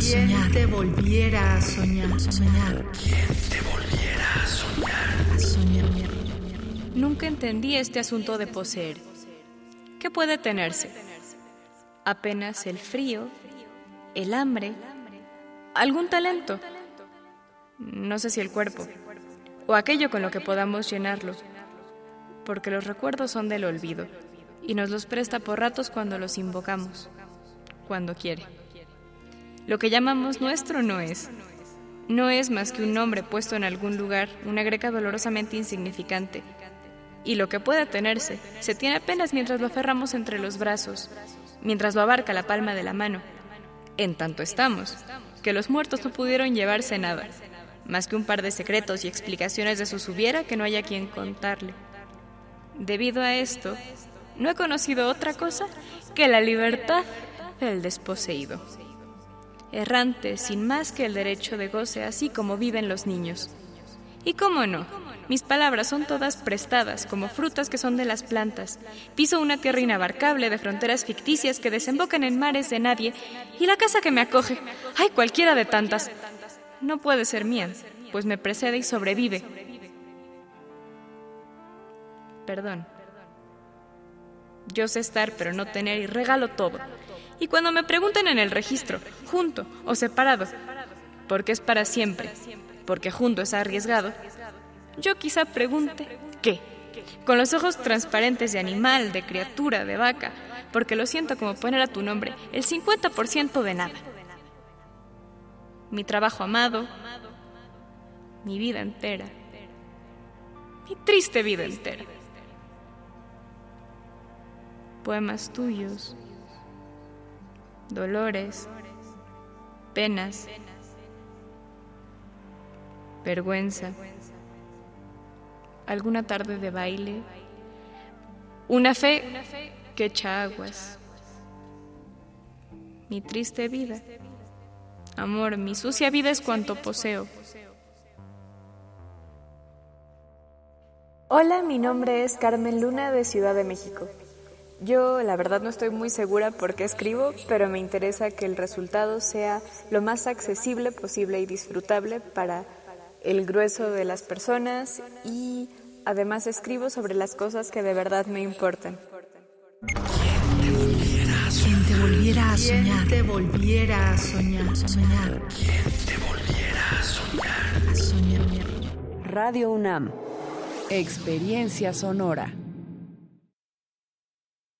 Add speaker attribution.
Speaker 1: a soñar?
Speaker 2: te volviera a soñar?
Speaker 1: soñar.
Speaker 3: ¿Quién te volviera a soñar?
Speaker 1: A soñar.
Speaker 4: Nunca entendí este asunto de poseer. ¿Qué puede tenerse? Apenas el frío, el hambre, algún talento. No sé si el cuerpo, o aquello con lo que podamos llenarlo, porque los recuerdos son del olvido y nos los presta por ratos cuando los invocamos, cuando quiere. Lo que llamamos nuestro no es. No es más que un nombre puesto en algún lugar, una greca dolorosamente insignificante. Y lo que pueda tenerse, se tiene apenas mientras lo aferramos entre los brazos, mientras lo abarca la palma de la mano. En tanto estamos, que los muertos no pudieron llevarse nada, más que un par de secretos y explicaciones de sus hubiera que no haya quien contarle. Debido a esto, no he conocido otra cosa que la libertad del desposeído. Errante, sin más que el derecho de goce, así como viven los niños. Y cómo no, mis palabras son todas prestadas, como frutas que son de las plantas. Piso una tierra inabarcable de fronteras ficticias que desembocan en mares de nadie, y la casa que me acoge, ay, cualquiera de tantas, no puede ser mía, pues me precede y sobrevive. Perdón. Yo sé estar, pero no tener, y regalo todo. Y cuando me pregunten en el registro, junto o separado, porque es para siempre, porque junto es arriesgado, yo quizá pregunte, ¿qué? Con los ojos transparentes de animal, de criatura, de vaca, porque lo siento como poner a tu nombre el 50% de nada. Mi trabajo amado, mi vida entera, mi triste vida entera. Poemas tuyos, dolores, penas, vergüenza, alguna tarde de baile, una fe que echa aguas, mi triste vida, amor, mi sucia vida es cuanto poseo.
Speaker 5: Hola, mi nombre es Carmen Luna de Ciudad de México. Yo la verdad no estoy muy segura por qué escribo, pero me interesa que el resultado sea lo más accesible posible y disfrutable para el grueso de las personas y además escribo sobre las cosas que de verdad me importan.
Speaker 1: ¿Quién te volviera a soñar?
Speaker 2: te volviera a soñar?
Speaker 1: A soñar.
Speaker 3: ¿Quién te volviera a soñar?
Speaker 1: A soñar.
Speaker 6: Radio UNAM. Experiencia sonora.